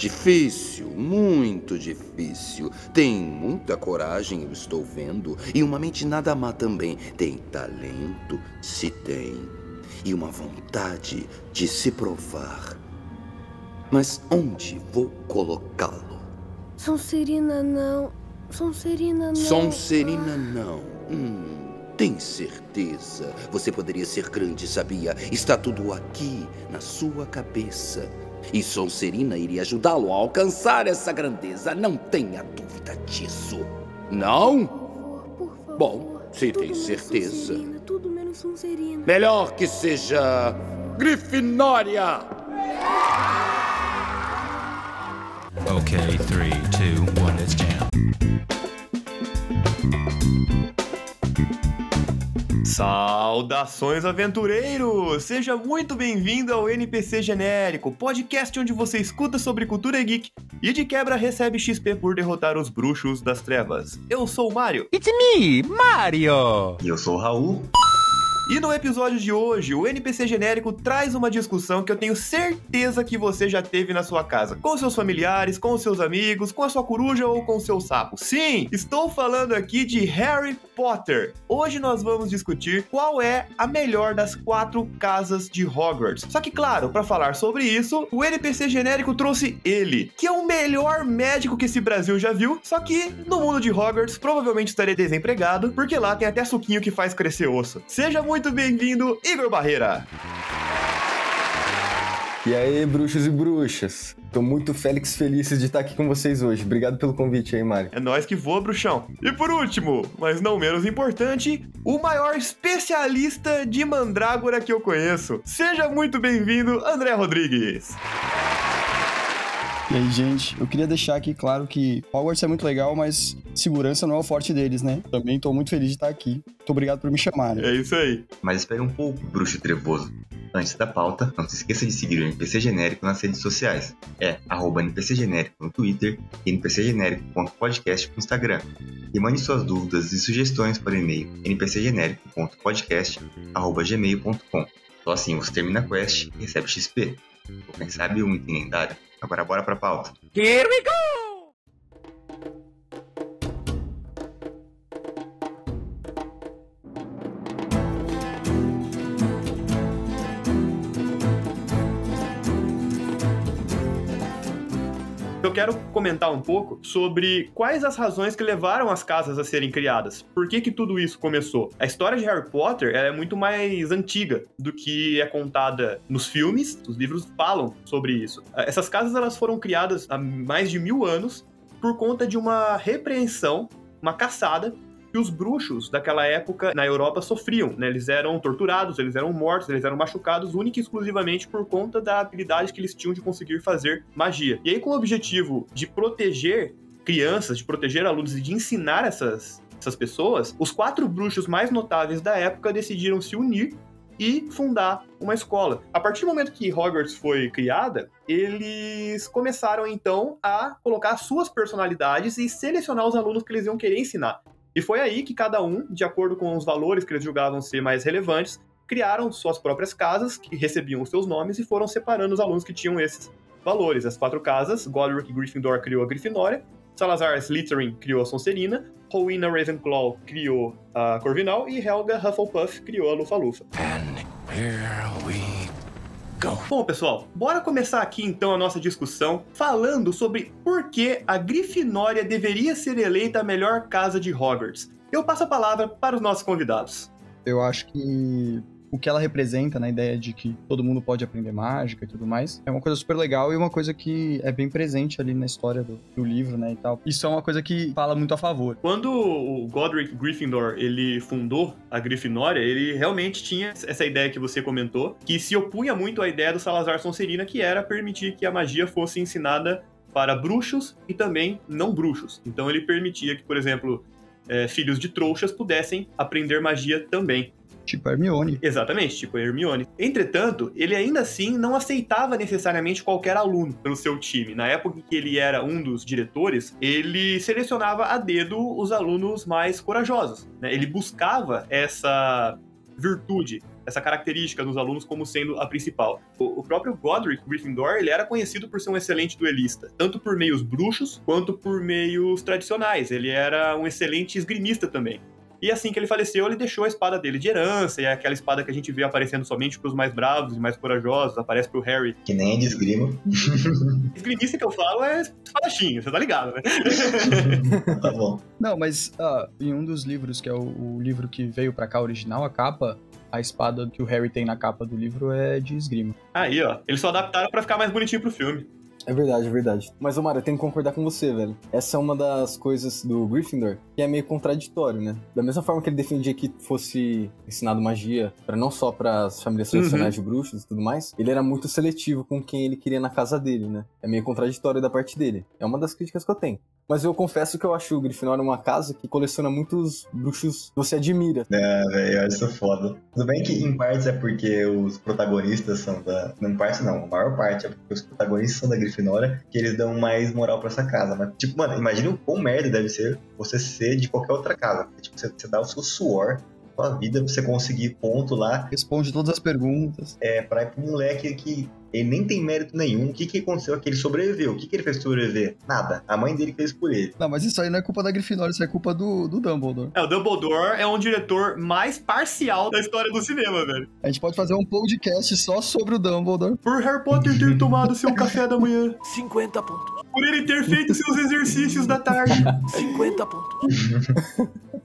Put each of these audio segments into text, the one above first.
difícil, muito difícil. Tem muita coragem, eu estou vendo, e uma mente nada má também. Tem talento, se tem, e uma vontade de se provar. Mas onde vou colocá-lo? Sonserina não. Sonserina não. Sonserina não. Hum. Tem certeza? Você poderia ser grande, sabia? Está tudo aqui, na sua cabeça. E Sonserina iria ajudá-lo a alcançar essa grandeza. Não tenha dúvida disso. Não? Por favor, por favor. Bom, se Tudo tem certeza. Sonserina, tudo menos Sonserina. Melhor que seja. Grifinória! Okay, three, two, one, let's jam. Saudações aventureiros! Seja muito bem-vindo ao NPC Genérico, podcast onde você escuta sobre cultura geek e de quebra recebe XP por derrotar os bruxos das trevas. Eu sou o Mario. It's me, Mario! E eu sou o Raul. E no episódio de hoje, o NPC genérico traz uma discussão que eu tenho certeza que você já teve na sua casa, com seus familiares, com seus amigos, com a sua coruja ou com seu sapo. Sim, estou falando aqui de Harry Potter. Hoje nós vamos discutir qual é a melhor das quatro casas de Hogwarts. Só que, claro, para falar sobre isso, o NPC genérico trouxe ele, que é o melhor médico que esse Brasil já viu, só que no mundo de Hogwarts provavelmente estaria desempregado, porque lá tem até suquinho que faz crescer osso. Seja muito bem-vindo, Igor Barreira. E aí, bruxos e bruxas? Tô muito félix feliz de estar aqui com vocês hoje. Obrigado pelo convite aí, Mário. É nós que voa, bruxão. E por último, mas não menos importante, o maior especialista de mandrágora que eu conheço. Seja muito bem-vindo, André Rodrigues. E aí, gente, eu queria deixar aqui claro que Hogwarts é muito legal, mas segurança não é o forte deles, né? Também tô muito feliz de estar aqui. Muito obrigado por me chamarem. É isso aí. Mas espere um pouco, bruxo trevoso. Antes da pauta, não se esqueça de seguir o NPC Genérico nas redes sociais. É arroba NPC Genérico no Twitter e npcgenérico.podcast no Instagram. E mande suas dúvidas e sugestões para o e-mail npcgenérico.podcast.gmail.com Só assim você termina a quest e recebe XP. Ou quem sabe um item lendário. Agora bora pra pauta. Eu quero comentar um pouco sobre quais as razões que levaram as casas a serem criadas. Por que que tudo isso começou? A história de Harry Potter é muito mais antiga do que é contada nos filmes. Os livros falam sobre isso. Essas casas elas foram criadas há mais de mil anos por conta de uma repreensão, uma caçada que os bruxos daquela época na Europa sofriam, né? Eles eram torturados, eles eram mortos, eles eram machucados única e exclusivamente por conta da habilidade que eles tinham de conseguir fazer magia. E aí, com o objetivo de proteger crianças, de proteger alunos e de ensinar essas, essas pessoas, os quatro bruxos mais notáveis da época decidiram se unir e fundar uma escola. A partir do momento que Hogwarts foi criada, eles começaram então a colocar suas personalidades e selecionar os alunos que eles iam querer ensinar. E foi aí que cada um, de acordo com os valores que eles julgavam ser mais relevantes, criaram suas próprias casas, que recebiam os seus nomes, e foram separando os alunos que tinham esses valores. As quatro casas, Godric Gryffindor criou a Grifinória, Salazar Slytherin criou a Sonserina, Rowena Ravenclaw criou a Corvinal e Helga Hufflepuff criou a Lufa-Lufa. And here we Bom, pessoal, bora começar aqui então a nossa discussão falando sobre por que a Grifinória deveria ser eleita a melhor casa de Hogwarts. Eu passo a palavra para os nossos convidados. Eu acho que o que ela representa na ideia de que todo mundo pode aprender mágica e tudo mais é uma coisa super legal e uma coisa que é bem presente ali na história do, do livro, né, e tal. Isso é uma coisa que fala muito a favor. Quando o Godric Gryffindor ele fundou a Grifinória, ele realmente tinha essa ideia que você comentou, que se opunha muito à ideia do Salazar Sonserina, que era permitir que a magia fosse ensinada para bruxos e também não bruxos. Então ele permitia que, por exemplo, eh, filhos de trouxas pudessem aprender magia também. Tipo Hermione. Exatamente, tipo Hermione. Entretanto, ele ainda assim não aceitava necessariamente qualquer aluno pelo seu time. Na época em que ele era um dos diretores, ele selecionava a dedo os alunos mais corajosos. né? Ele buscava essa virtude, essa característica nos alunos como sendo a principal. O, o próprio Godric Gryffindor, ele era conhecido por ser um excelente duelista, tanto por meios bruxos quanto por meios tradicionais. Ele era um excelente esgrimista também. E assim que ele faleceu, ele deixou a espada dele de herança, e é aquela espada que a gente vê aparecendo somente pros mais bravos e mais corajosos, aparece pro Harry. Que nem de esgrima. Esgrimista que eu falo é espadachim, você tá ligado, né? tá bom. Não, mas ah, em um dos livros, que é o, o livro que veio pra cá original, a capa, a espada que o Harry tem na capa do livro é de esgrima. Aí, ó, eles só adaptaram pra ficar mais bonitinho pro filme. É verdade, é verdade. Mas, Omar, eu tenho que concordar com você, velho. Essa é uma das coisas do Gryffindor que é meio contraditório, né? Da mesma forma que ele defendia que fosse ensinado magia para não só para as famílias tradicionais de bruxos e tudo mais, ele era muito seletivo com quem ele queria na casa dele, né? É meio contraditório da parte dele. É uma das críticas que eu tenho. Mas eu confesso que eu acho o Grifinória uma casa que coleciona muitos bruxos que você admira. É, velho, isso foda. Tudo bem que em partes é porque os protagonistas são da. Não, em partes não, a maior parte é porque os protagonistas são da Grifinória, que eles dão mais moral pra essa casa. Mas, tipo, mano, imagina o quão merda deve ser você ser de qualquer outra casa. Porque, tipo, você, você dá o seu suor, sua vida pra você conseguir ponto lá. Responde todas as perguntas. É, pra ir pro moleque que ele nem tem mérito nenhum. O que, que aconteceu aqui? Ele sobreviveu. O que, que ele fez pra sobreviver? Nada. A mãe dele fez por ele. Não, mas isso aí não é culpa da Grifinória, isso é culpa do, do Dumbledore. É, o Dumbledore é um diretor mais parcial da história do cinema, velho. A gente pode fazer um podcast só sobre o Dumbledore. Por Harry Potter ter tomado seu café da manhã, 50 pontos. Por ele ter feito seus exercícios da tarde. 50 pontos.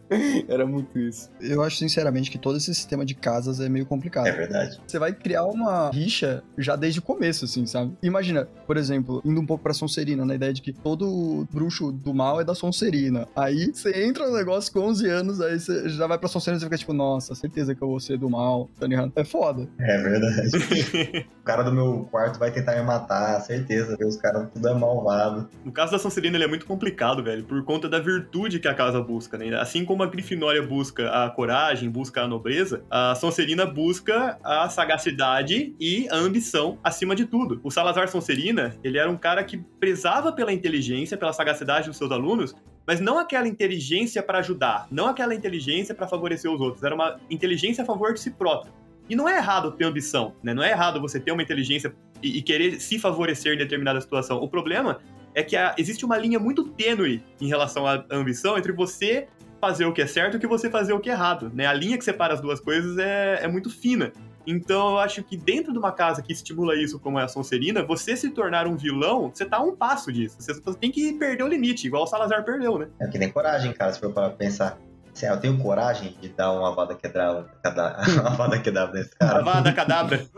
Era muito isso. Eu acho, sinceramente, que todo esse sistema de casas é meio complicado. É verdade. Você vai criar uma rixa já desde o começo, assim, sabe? Imagina, por exemplo, indo um pouco pra Sonserina, na ideia de que todo bruxo do mal é da Sonserina. Aí você entra no negócio com 11 anos, aí você já vai pra Sonserina e você fica tipo, nossa, certeza que eu vou ser do mal, tá ligado? É foda. É verdade. o cara do meu quarto vai tentar me matar, certeza, porque os caras tudo é malvado. No caso da Sonserina, ele é muito complicado, velho, por conta da virtude que a casa busca, né? Assim como a Grifinória busca a coragem, busca a nobreza, a Sonserina busca a sagacidade e a ambição acima de tudo. O Salazar Sonserina, ele era um cara que prezava pela inteligência, pela sagacidade dos seus alunos, mas não aquela inteligência para ajudar, não aquela inteligência para favorecer os outros, era uma inteligência a favor de si próprio. E não é errado ter ambição, né? Não é errado você ter uma inteligência e, e querer se favorecer em determinada situação. O problema é que a- existe uma linha muito tênue em relação à ambição entre você fazer o que é certo e que você fazer o que é errado, né? A linha que separa as duas coisas é, é muito fina. Então eu acho que dentro de uma casa que estimula isso, como é a Sonserina, você se tornar um vilão, você tá a um passo disso. Você tem que perder o limite, igual o Salazar perdeu, né? É que nem coragem, cara, se for para pensar. Assim, ah, eu tenho coragem de dar uma vada quebrada, cada- uma vada quebrada nesse cara. Avada cadabra.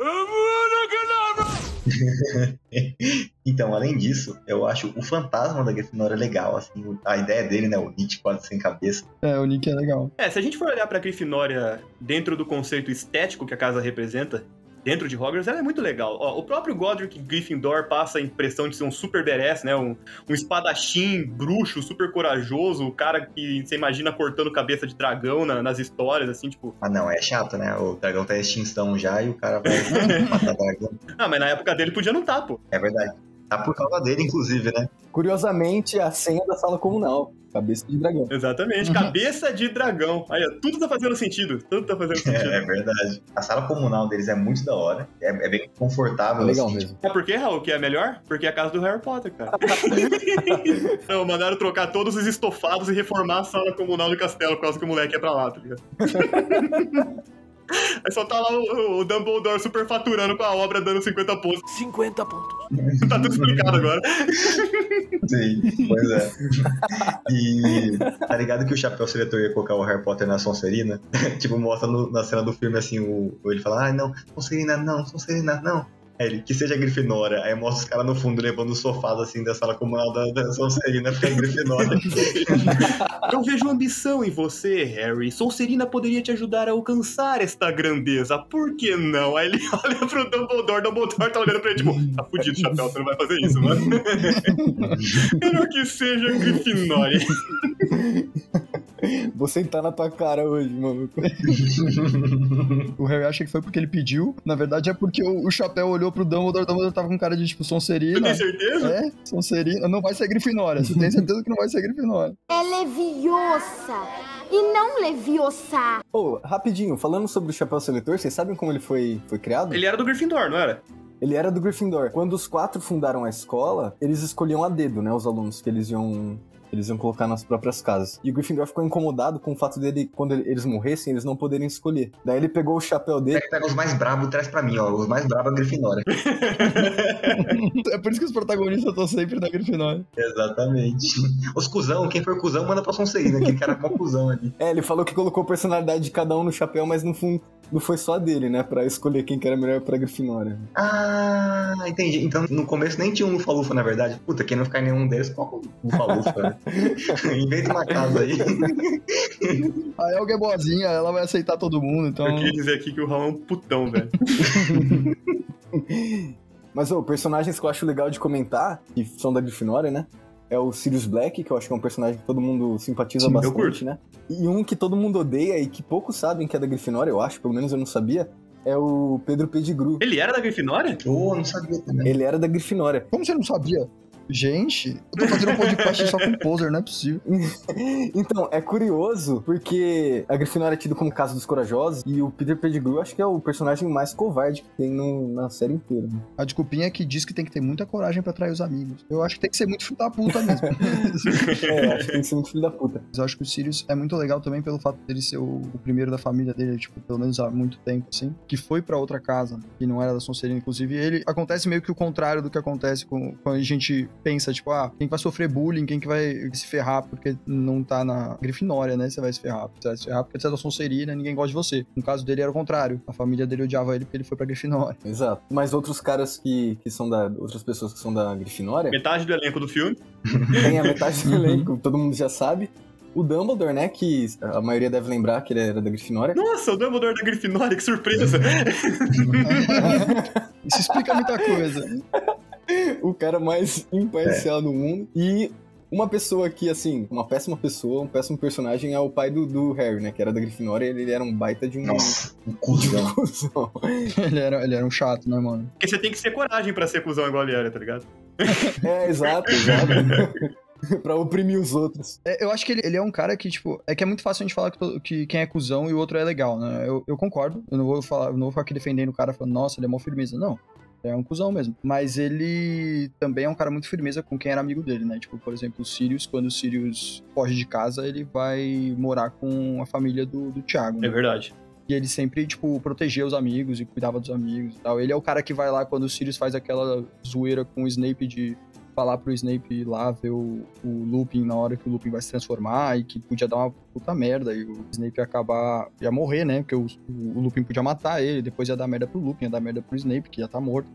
Então, além disso, eu acho o fantasma da Grifinória legal, assim, a ideia dele, né, o Nietzsche quase sem cabeça. É, o Nick é legal. É, se a gente for olhar pra Grifinória dentro do conceito estético que a casa representa, dentro de Hogwarts, ela é muito legal. Ó, o próprio Godric Gryffindor passa a impressão de ser um super badass, né? Um, um espadachim bruxo, super corajoso, o cara que você imagina cortando cabeça de dragão na- nas histórias, assim, tipo... Ah, não, é chato, né? O dragão tá em extinção já e o cara vai matar dragão. Ah, mas na época dele podia não tá, pô. É verdade. Tá por causa dele, inclusive, né? Curiosamente, a senha da sala comunal. Cabeça de dragão. Exatamente, cabeça de dragão. Aí, ó, tudo tá fazendo sentido, tudo tá fazendo sentido. É, é verdade. A sala comunal deles é muito da hora. É, é bem confortável. É legal assim, mesmo. Sabe por quê, Raul, que é melhor? Porque é a casa do Harry Potter, cara. Não, mandaram trocar todos os estofados e reformar a sala comunal do castelo, por causa que o moleque é pra lá, tá ligado? Aí só tá lá o, o Dumbledore superfaturando com a obra, dando 50 pontos. 50 pontos. Tá tudo explicado agora. Sim, pois é. E tá ligado que o chapéu seletor ia colocar o Harry Potter na Sonserina? tipo, mostra no- na cena do filme assim, o, ele fala, ah, não, Sonserina não, Sonserina não. Ele, que seja Grifinória. Aí mostra os caras no fundo levando os sofás assim da sala comunal da, da Sonserina porque é Grifinória. Eu vejo ambição em você, Harry. Sonserina poderia te ajudar a alcançar esta grandeza. Por que não? Aí ele olha pro Dumbledore, Dumbledore tá olhando pra ele, tipo, tá fudido, chapéu, você não vai fazer isso, mano. Melhor que seja Grifinória. Vou sentar na tua cara hoje, mano. O Harry acha que foi porque ele pediu. Na verdade, é porque o, o chapéu olhou pro Dumbledore, o Dumbledore tava com cara de, tipo, Você Sonserina. tem certeza? É, Sonserina. Não vai ser Grifinória. Você tem certeza que não vai ser Grifinória. É leviosa. e não Leviosa. Ô, rapidinho, falando sobre o chapéu seletor, vocês sabem como ele foi, foi criado? Ele era do Gryffindor, não era? Ele era do Gryffindor. Quando os quatro fundaram a escola, eles escolhiam a dedo, né, os alunos que eles iam eles iam colocar nas próprias casas. E o Gryffindor ficou incomodado com o fato dele, quando eles morressem, eles não poderem escolher. Daí ele pegou o chapéu dele. Pega, pega os mais brabos e traz pra mim, ó. Os mais brabos é a Grifinória. é por isso que os protagonistas estão sempre na Grifinória. Exatamente. Os cuzão, quem for cuzão, manda pra Sonserina. Aquele cara com cuzão ali. É, ele falou que colocou a personalidade de cada um no chapéu, mas no fundo não foi só dele, né? Pra escolher quem que era melhor pra Grifinória. Ah, entendi. Então no começo nem tinha um Lufa-Lufa, na verdade. Puta, quem não ficar em nenhum deles, qual o Lufa-Lufa, né? Inventa uma casa aí. A Elga é boazinha, ela vai aceitar todo mundo, então. Eu queria dizer aqui que o Raul é um putão, velho. Mas, ô, personagens que eu acho legal de comentar, que são da Grifinória, né? É o Sirius Black, que eu acho que é um personagem que todo mundo simpatiza Sim, eu bastante, curto. né? E um que todo mundo odeia e que poucos sabem que é da Grifinória, eu acho, pelo menos eu não sabia, é o Pedro Pettigrew. Ele era da Grifinória? Ô, não sabia também. Ele era da Grifinória. Como você não sabia? Gente, eu tô fazendo um podcast só com poser, não é possível. Então, é curioso, porque a Grifinória é tida como Casa dos Corajosos, e o Peter Pettigrew acho que é o personagem mais covarde que tem no- na série inteira. né? A desculpinha é que diz que tem que ter muita coragem pra trair os amigos. Eu acho que tem que ser muito filho da puta mesmo. É, acho que tem que ser muito filho da puta. Mas eu acho que o Sirius é muito legal também pelo fato dele ser o, o primeiro da família dele, tipo, pelo menos há muito tempo, assim, que foi pra outra casa, que não era da Sonserina. Inclusive, ele acontece meio que o contrário do que acontece com, quando a gente pensa, tipo, ah, quem que vai sofrer bullying, quem que vai se ferrar porque não tá na Grifinória, né? Você vai se ferrar. Você vai se ferrar porque você é da Sonserina, ninguém gosta de você. No caso dele era o contrário. A família dele odiava ele porque ele foi pra Grifinória. Exato. Mas outros caras que, que são da. Outras pessoas que são da Grifinória. Metade do elenco do filme. Tem a metade do elenco, todo mundo já sabe. O Dumbledore, né? Que a maioria deve lembrar que ele era da Grifinória. Nossa, o Dumbledore da Grifinória, que surpresa. Isso explica muita coisa. O cara mais imparcial do mundo. E uma pessoa que, assim, uma péssima pessoa, um péssimo personagem é o pai do, do Harry, né? Que era da Grifinória e ele era um baita de um. Nossa, um cuzão. cuzão. ele, era, ele era um chato, né, mano? Porque você tem que ter coragem pra ser cuzão igual ele era, tá ligado? É, exato, exato. pra oprimir os outros. É, eu acho que ele, ele é um cara que, tipo, é que é muito fácil a gente falar que, que quem é cuzão e o outro é legal, né? Eu, eu concordo. Eu não vou falar, eu não vou ficar aqui defendendo o cara falando, nossa, ele é mó firmeza. Não. É um cuzão mesmo. Mas ele também é um cara muito firmeza com quem era amigo dele, né? Tipo, por exemplo, o Sirius, quando o Sirius foge de casa, ele vai morar com a família do, do Thiago. É Né? verdade. E ele sempre, tipo, protegia os amigos e cuidava dos amigos e tal. Ele é o cara que vai lá quando o Sirius faz aquela zoeira com o Snape de falar pro Snape lá ver o, o Lupin na hora que o Lupin vai se transformar e que podia dar uma puta merda e o Snape ia acabar... ia morrer, né? Porque o, o Lupin podia matar ele, depois ia dar merda pro Lupin, ia dar merda pro Snape, que ia estar morto.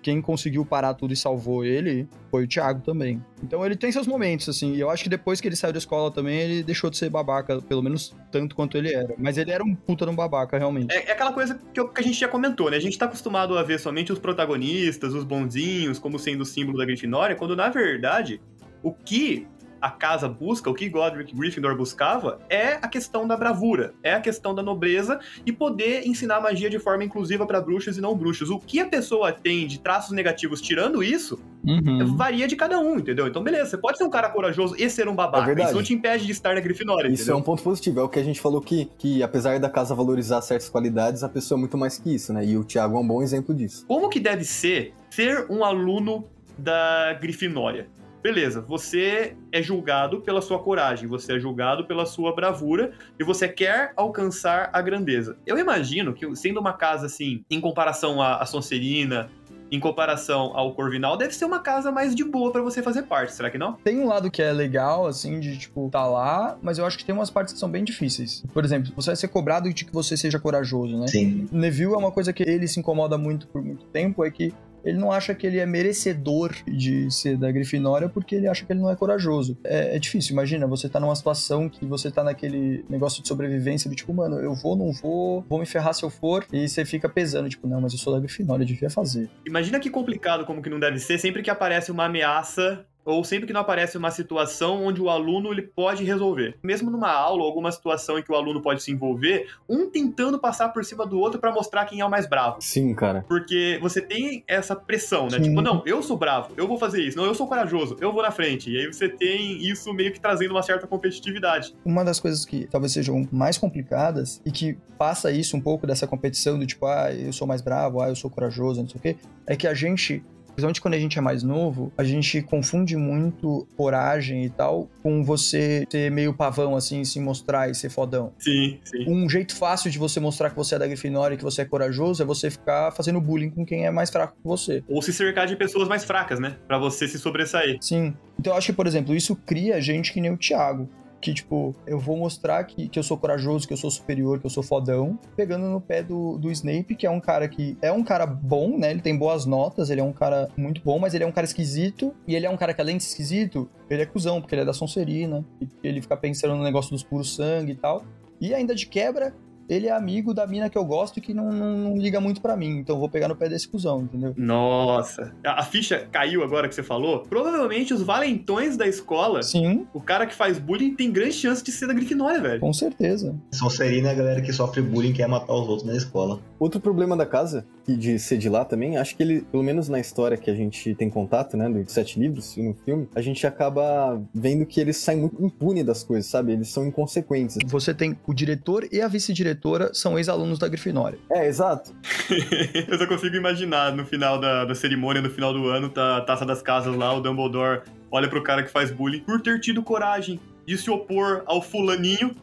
Quem conseguiu parar tudo e salvou ele foi o Thiago também. Então ele tem seus momentos, assim. E eu acho que depois que ele saiu da escola também, ele deixou de ser babaca, pelo menos tanto quanto ele era. Mas ele era um puta de um babaca, realmente. É, é aquela coisa que, eu- que a gente já comentou, né? A gente tá acostumado a ver somente os protagonistas, os bonzinhos, como sendo o símbolo da Grifinória, quando na verdade o que a casa busca, o que Godric Gryffindor buscava, é a questão da bravura, é a questão da nobreza e poder ensinar magia de forma inclusiva pra bruxos e não bruxos. O que a pessoa tem de traços negativos tirando isso, Uhum. varia de cada um, entendeu? Então, beleza, você pode ser um cara corajoso e ser um babaca. É isso não te impede de estar na Grifinória, Isso é entendeu? um ponto positivo. É o que a gente falou que, que, apesar da casa valorizar certas qualidades, a pessoa é muito mais que isso, né? E o Thiago é um bom exemplo disso. Como que deve ser ser um aluno da Grifinória? Beleza, você é julgado pela sua coragem, você é julgado pela sua bravura e você quer alcançar a grandeza. Eu imagino que, sendo uma casa assim, em comparação à, à Sonserina, em comparação ao Corvinal, deve ser uma casa mais de boa pra você fazer parte, será que não? Tem um lado que é legal, assim, de, tipo, tá lá, mas eu acho que tem umas partes que são bem difíceis. Por exemplo, você vai ser cobrado de que você seja corajoso, né? Sim. Neville é uma coisa que ele se incomoda muito por muito tempo, é que ele não acha que ele é merecedor de ser da Grifinória porque ele acha que ele não é corajoso. É, é difícil, imagina, você tá numa situação que você tá naquele negócio de sobrevivência do tipo, mano, eu vou, não vou, vou me ferrar se eu for, e você fica pesando, tipo, não, mas eu sou da Grifinória, eu devia fazer. Imagina que complicado como que não deve ser sempre que aparece uma ameaça ou sempre que não aparece uma situação onde o aluno ele pode resolver. Mesmo numa aula ou alguma situação em que o aluno pode se envolver, um tentando passar por cima do outro pra mostrar quem é o mais bravo. Sim, cara. Porque você tem essa pressão, né? Sim. Tipo, não, eu sou bravo, eu vou fazer isso. Não, eu sou corajoso, eu vou na frente. E aí você tem isso meio que trazendo uma certa competitividade. Uma das coisas que talvez sejam mais complicadas e que passa isso um pouco dessa competição do tipo, ah, eu sou mais bravo, ah, eu sou corajoso, não sei o quê, é que a gente, principalmente quando a gente é mais novo, a gente confunde muito coragem e tal com você ser meio pavão, assim, se mostrar e ser fodão. Sim, sim. Um jeito fácil de você mostrar que você é da Grifinória e que você é corajoso é você ficar fazendo bullying com quem é mais fraco que você. Ou se cercar de pessoas mais fracas, né? Pra você se sobressair. Sim. Então eu acho que, por exemplo, isso cria gente que nem o Thiago. Que, tipo, eu vou mostrar que, que eu sou corajoso, que eu sou superior, que eu sou fodão, pegando no pé do, do Snape, que é um cara que é um cara bom, né? Ele tem boas notas, ele é um cara muito bom, mas ele é um cara esquisito. E ele é um cara que, além de esquisito, ele é cuzão, porque ele é da Sonserina. Ele fica pensando no negócio dos puros sangue e tal. E ainda de quebra, ele é amigo da mina que eu gosto e que não, não, não liga muito pra mim. Então eu vou pegar no pé desse cuzão, entendeu? Nossa. A, a ficha caiu agora que você falou. Provavelmente os valentões da escola, Sim, o cara que faz bullying tem grande chance de ser da Grifinória, velho. com certeza. Sonserina é a galera que sofre bullying e quer matar os outros na escola. Outro problema da casa, de ser de lá também, acho que ele, pelo menos na história que a gente tem contato, né, dos sete livros e no filme, a gente acaba vendo que eles saem muito impune das coisas, sabe? Eles são inconsequentes. Você tem o diretor e a vice-diretora são ex-alunos da Grifinória. É, exato. Eu só consigo imaginar no final da, da cerimônia, no final do ano, tá a taça das casas lá, o Dumbledore olha pro cara que faz bullying por ter tido coragem de se opor ao fulaninho,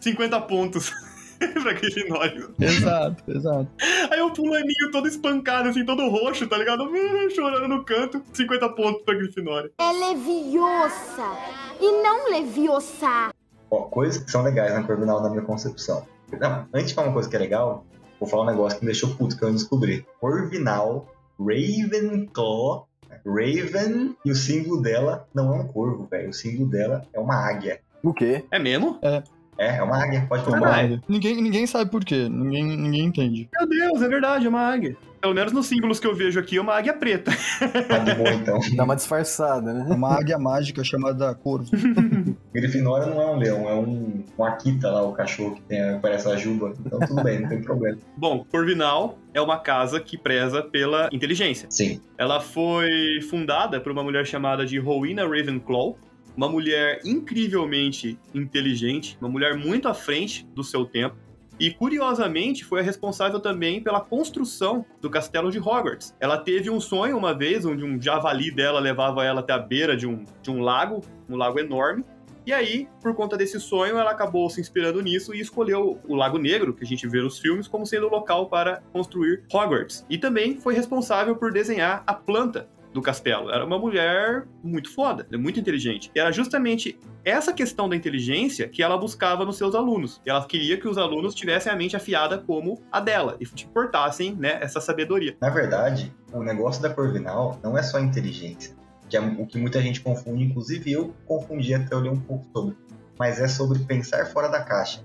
50 pontos. pra Grifinória. Exato, exato. Aí o fulaninho todo espancado, assim, todo roxo, tá ligado? Chorando no canto, 50 pontos pra Grifinória. É leviosa e não leviosa. Ó, coisas que são legais na Corvinal na minha concepção. Não, antes de falar uma coisa que é legal, vou falar um negócio que me deixou puto, que eu não descobri. Corvinal, Ravenclaw, Raven, e o símbolo dela não é um corvo, velho. O símbolo dela é uma águia. O quê? É mesmo? É, é uma águia, pode Caralho. procurar. Ninguém, ninguém sabe por quê. Ninguém, ninguém entende. Meu Deus, é verdade, é uma águia. Pelo menos nos símbolos que eu vejo aqui, é uma águia preta. Tá de boa então. Dá uma disfarçada, É né? uma águia mágica chamada Corvo. Grifinória não é um leão, é um, um Akita lá, o cachorro que tem, parece a juba. Então tudo bem, não tem problema. Bom, Corvinal é uma casa que preza pela inteligência. Sim. Ela foi fundada por uma mulher chamada de Rowena Ravenclaw, uma mulher incrivelmente inteligente, uma mulher muito à frente do seu tempo. E curiosamente foi a responsável também pela construção do castelo de Hogwarts. Ela teve um sonho uma vez, onde um javali dela levava ela até a beira de um, de um lago, um lago enorme. E aí, por conta desse sonho, ela acabou se inspirando nisso e escolheu o Lago Negro, que a gente vê nos filmes, como sendo o local para construir Hogwarts. E também foi responsável por desenhar a planta do castelo. Era uma mulher muito foda, muito inteligente. E era justamente essa questão da inteligência que ela buscava nos seus alunos. Ela queria que os alunos tivessem a mente afiada como a dela e portassem né, essa sabedoria. Na verdade, o negócio da Corvinal não é só inteligência, que é o que muita gente confunde, inclusive eu confundi até eu ler um pouco sobre, mas é sobre pensar fora da caixa.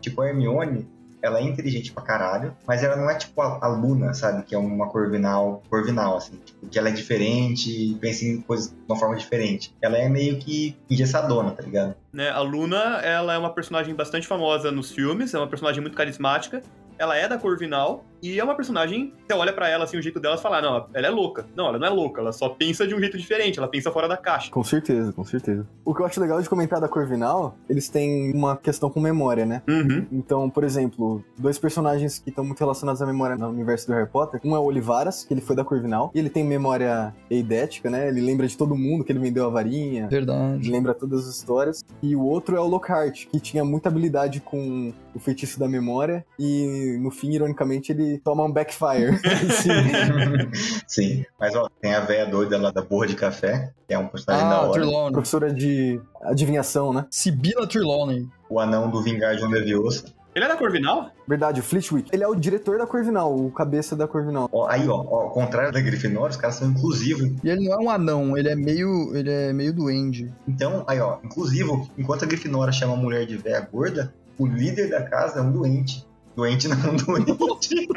Tipo, a Hermione, ela é inteligente pra caralho, mas ela não é tipo a, a Luna, sabe? Que é uma Corvinal, Corvinal, assim, tipo, que ela é diferente, pensa em coisas de uma forma diferente. Ela é meio que engessadona, tá ligado? Né, a Luna, ela é uma personagem bastante famosa nos filmes, é uma personagem muito carismática. Ela é da Corvinal e é uma personagem, você olha pra ela assim, o jeito dela, você fala, "Ah, não, ela é louca. Não, ela não é louca, ela só pensa de um jeito diferente, ela pensa fora da caixa. Com certeza, com certeza. O que eu acho legal de comentar da Corvinal, eles têm uma questão com memória, né? Uhum. Então, por exemplo, dois personagens que estão muito relacionados à memória no universo do Harry Potter. Um é o Olivaras, que ele foi da Corvinal, e ele tem memória eidética, né? Ele lembra de todo mundo que ele vendeu a varinha, Verdade. lembra todas as histórias. E o outro é o Lockhart, que tinha muita habilidade com o feitiço da memória, e no fim, ironicamente, ele toma um backfire. Sim. Sim. Mas ó, tem a véia doida lá da borra de café, que é um personagem da Ah, hora. Trelawney. Professora de adivinhação, né? Sibila Trelawney. O anão do Vingar de um Leviosa. Ele é da Corvinal? Verdade, o Flitwick. Ele é o diretor da Corvinal, o cabeça da Corvinal. Ó, aí, ó, ó, ao contrário da Grifinória, os caras são inclusivos. E ele não é um anão, ele é meio. ele é meio duende. Então, aí, ó, inclusivo, enquanto a Grifinória chama a mulher de véia gorda, o líder da casa é um doente. Doente não, um doente.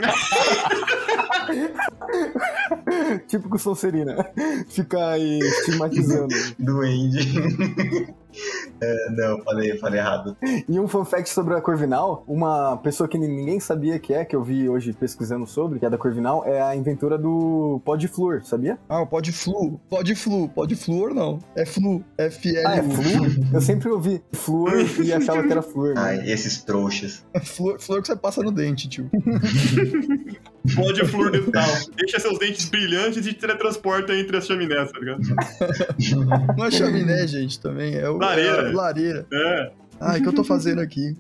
Típico Sonserina. Fica aí estigmatizando. Duende. É, não, falei, falei errado. E um fun fact sobre a Corvinal, uma pessoa que ninguém sabia que é, que eu vi hoje pesquisando sobre, que é da Corvinal, é a inventora do pó de flúor, sabia? Ah, o pode flu. Pode flu. Pode fluor não. É flu. F-L-U. Ah, é flúor? Eu sempre ouvi flúor e achava que era flúor. né? Ai, esses trouxas. É flor, flor que você passa no dente, tio. Pode flor dental. Deixa seus dentes brilhantes e te teletransporta entre as chaminés, tá ligado? Não é chaminé, gente, também. É o, Lareira. é lareira. É. Ai, o que eu tô fazendo aqui?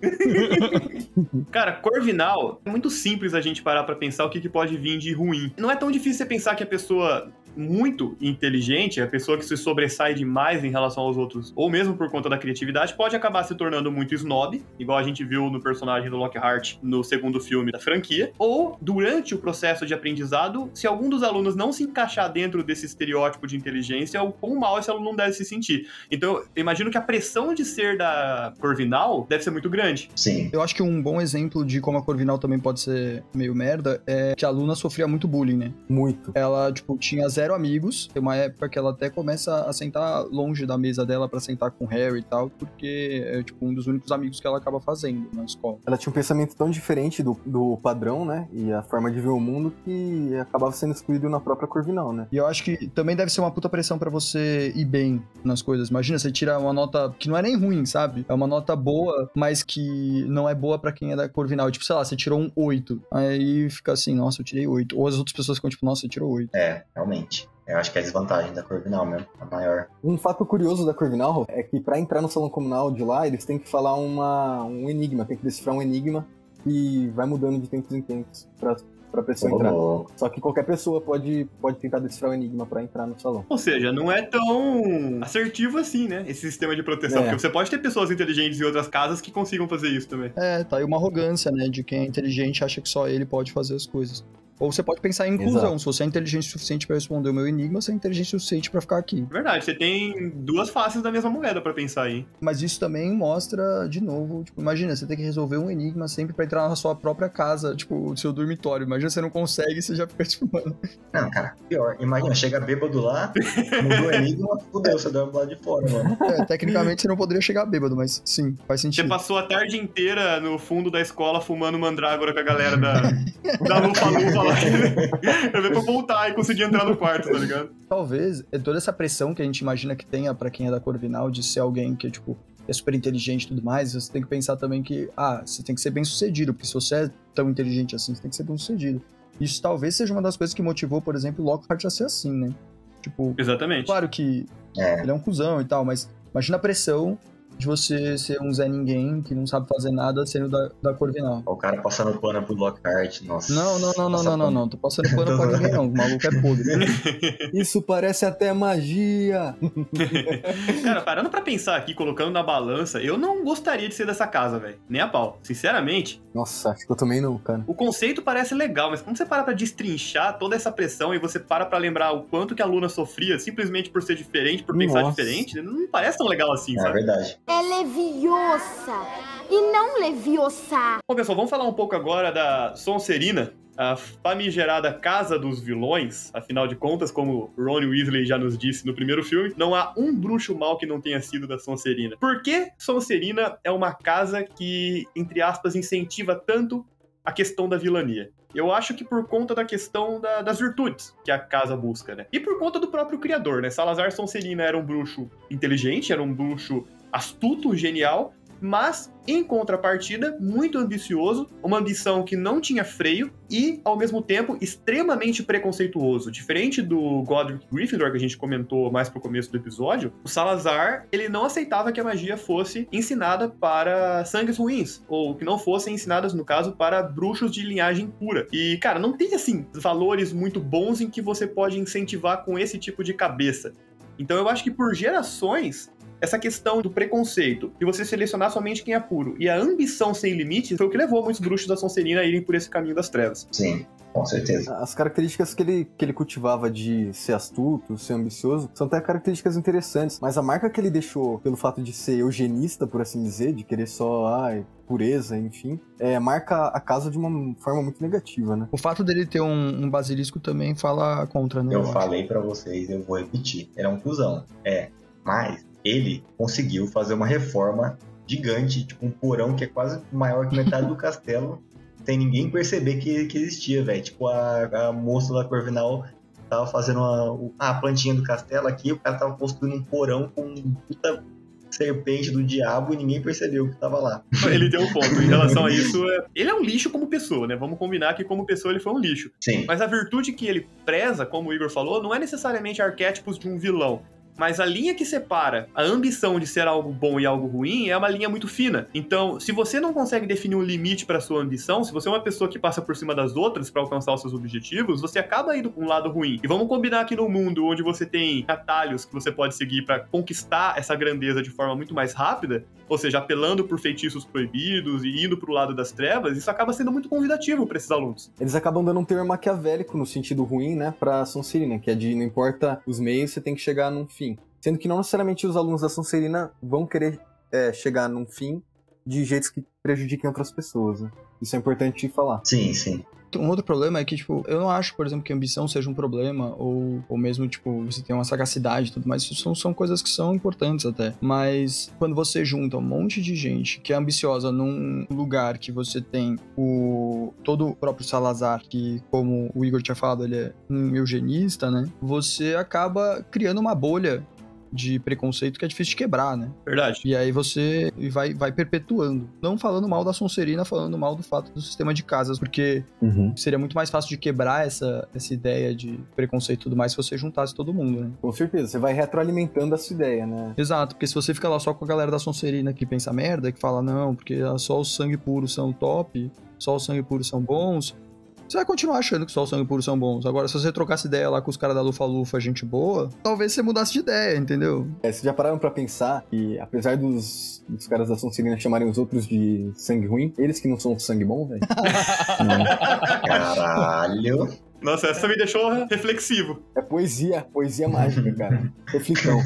Cara, Corvinal, é muito simples a gente parar pra pensar o que, que pode vir de ruim. Não é tão difícil você pensar que a pessoa muito inteligente, a pessoa que se sobressai demais em relação aos outros, ou mesmo por conta da criatividade, pode acabar se tornando muito snob, igual a gente viu no personagem do Lockhart no segundo filme da franquia, ou durante o processo de aprendizado, se algum dos alunos não se encaixar dentro desse estereótipo de inteligência, o quão mal esse aluno deve se sentir. Então, eu imagino que a pressão de ser da Corvinal deve ser muito grande. Sim. Eu acho que um bom exemplo de como a Corvinal também pode ser meio merda é que a Luna sofria muito bullying, né? Muito. Ela, tipo, tinha zero amigos. Tem uma época que ela até começa a sentar longe da mesa dela pra sentar com o Harry e tal, porque é, tipo, um dos únicos amigos que ela acaba fazendo na escola. Ela tinha um pensamento tão diferente do, do padrão, né? E a forma de ver o mundo que acabava sendo excluído na própria Corvinal, né? E eu acho que também deve ser uma puta pressão pra você ir bem nas coisas. Imagina, você tira uma nota que não é nem ruim, sabe? É uma nota boa, mas que não é boa pra quem é da Corvinal. Tipo, sei lá, você tirou um 8. Aí fica assim, nossa, eu tirei 8. Ou as outras pessoas ficam tipo, nossa, você tirou 8. É, realmente. Eu acho que é a desvantagem da Corvinal mesmo, a maior. Um fato curioso da Corvinal é que pra entrar no salão comunal de lá, eles têm que falar uma, um enigma, tem que decifrar um enigma e vai mudando de tempos em tempos pra, pra pessoa Ô, entrar. Só que qualquer pessoa pode, pode tentar decifrar o enigma pra entrar no salão. Ou seja, não é tão assertivo assim, né? Esse sistema de proteção. É. Porque você pode ter pessoas inteligentes em outras casas que consigam fazer isso também. É, tá aí uma arrogância, né? De quem é inteligente acha que só ele pode fazer as coisas. Ou você pode pensar em inclusão. Exato. Se você é inteligente o suficiente pra responder o meu enigma, você é inteligente o suficiente pra ficar aqui. Verdade, você tem duas faces da mesma moeda pra pensar aí. Mas isso também mostra, de novo, tipo, imagina, você tem que resolver um enigma sempre pra entrar na sua própria casa, tipo, o seu dormitório. Imagina você não consegue, você já fica tipo, mano. Não, cara, pior. Imagina, chega bêbado lá, mudou o enigma, fudeu, você dorme do lado de fora, mano. É, tecnicamente você não poderia chegar bêbado, mas sim, faz Você sentido. passou a tarde inteira no fundo da escola fumando mandrágora com a galera da, da Lufa-Lufa lá. Eu veio pra voltar e conseguir entrar no quarto, tá ligado? Talvez é toda essa pressão que a gente imagina que tenha pra quem é da Corvinal de ser alguém que, tipo, é super inteligente e tudo mais, você tem que pensar também que, ah, você tem que ser bem sucedido, porque se você é tão inteligente assim, você tem que ser bem sucedido. Isso talvez seja uma das coisas que motivou, por exemplo, o Lockhart a ser assim, né? Tipo, Exatamente. claro que É, ele é um cuzão e tal, mas imagina a pressão de você ser um Zé Ninguém que não sabe fazer nada sendo da, da Corvinal. o cara passando pano pro Lockhart, nossa. Não, não, não, não, não, não, não. Tô passando pano pra ninguém, não. O maluco é podre. Isso parece até magia! Cara, parando pra pensar aqui, colocando na balança, eu não gostaria de ser dessa casa, velho. Nem a pau. Sinceramente, Nossa, acho que eu também não, cara. o conceito parece legal, mas quando você para pra destrinchar toda essa pressão e você para pra lembrar o quanto que a Luna sofria simplesmente por ser diferente, por pensar Nossa. diferente, não parece tão legal assim, É sabe? verdade. É leviosa e não leviosa. Bom, pessoal, vamos falar um pouco agora da Sonserina, a famigerada Casa dos Vilões. Afinal de contas, como Ron Weasley já nos disse no primeiro filme, não há um bruxo mal que não tenha sido da Sonserina. Por que Sonserina é uma casa que, entre aspas, incentiva tanto a questão da vilania? Eu acho que por conta da questão da- das virtudes que a casa busca, né? E por conta do próprio criador, né? Salazar Sonserina era um bruxo inteligente, era um bruxo astuto, genial, mas em contrapartida, muito ambicioso, uma ambição que não tinha freio e, ao mesmo tempo, extremamente preconceituoso. Diferente do Godric Gryffindor, que a gente comentou mais pro começo do episódio, o Salazar, ele não aceitava que a magia fosse ensinada para sangues ruins, ou que não fossem ensinadas, no caso, para bruxos de linhagem pura. E, cara, não tem, assim, valores muito bons em que você pode incentivar com esse tipo de cabeça. Então eu acho que por gerações essa questão do preconceito, de você selecionar somente quem é puro, e a ambição sem limite foi o que levou muitos bruxos da Sonserina a irem por esse caminho das trevas. Sim. Com certeza. As características que ele, que ele cultivava de ser astuto, ser ambicioso, são até características interessantes. Mas a marca que ele deixou pelo fato de ser eugenista, por assim dizer, de querer só ai, pureza, enfim, é, marca a casa de uma forma muito negativa, né? O fato dele ter um, um basilisco também fala contra, né? Eu acho. falei pra vocês, eu vou repetir. Ele é um cuzão. É. Mas ele conseguiu fazer uma reforma gigante, tipo um porão que é quase maior que metade do castelo, sem ninguém perceber que, que existia, velho. Tipo, a, a moça da Corvinal tava fazendo uma, a plantinha do castelo aqui, o cara tava construindo um porão com um puta serpente do diabo e ninguém percebeu que tava lá. Ele deu um ponto. Em relação a isso, é- ele é um lixo como pessoa, né? Vamos combinar que como pessoa ele foi um lixo. Sim. Mas a virtude que ele preza, como o Igor falou, não é necessariamente arquétipos de um vilão. Mas a linha que separa a ambição de ser algo bom e algo ruim é uma linha muito fina. Então, se você não consegue definir um limite para sua ambição, se você é uma pessoa que passa por cima das outras para alcançar os seus objetivos, você acaba indo para um lado ruim. E vamos combinar que no mundo onde você tem atalhos que você pode seguir para conquistar essa grandeza de forma muito mais rápida, ou seja, apelando por feitiços proibidos e indo para o lado das trevas, isso acaba sendo muito convidativo para esses alunos. Eles acabam dando um termo maquiavélico no sentido ruim, né, pra Sonserina, que é de não importa os meios, você tem que chegar num fim. Sendo que não necessariamente os alunos da Sonserina vão querer é, chegar num fim de jeitos que prejudiquem outras pessoas. né? Isso é importante falar. Sim, sim. Um outro problema é que, tipo, eu não acho, por exemplo, que ambição seja um problema, ou, ou mesmo, tipo, você tem uma sagacidade e tudo mais, isso são, são coisas que são importantes até. Mas quando você junta um monte de gente que é ambiciosa num lugar que você tem o todo o próprio Salazar, que, como o Igor tinha falado, ele é um eugenista, né? Você acaba criando uma bolha de preconceito que é difícil de quebrar, né? Verdade. E aí você vai, vai perpetuando. Não falando mal da Sonserina, falando mal do fato do sistema de casas, porque seria muito mais fácil de quebrar essa, essa ideia de preconceito e tudo mais se você juntasse todo mundo, né? Com certeza, você vai retroalimentando essa ideia, né? Exato, porque se você fica lá só com a galera da Sonserina que pensa merda, que fala não, porque só os sangue puros são top, só os sangue puros são bons, você vai continuar achando que só os sangue puros são bons. Agora, se você trocasse ideia lá com os caras da Lufa-Lufa, gente boa, talvez você mudasse de ideia, entendeu? É, vocês já pararam pra pensar que, apesar dos, dos caras da Sonserina chamarem os outros de sangue ruim, eles que não são sangue bom, velho? Caralho. Nossa, essa me deixou reflexivo. É poesia, poesia mágica, cara. Reflitão.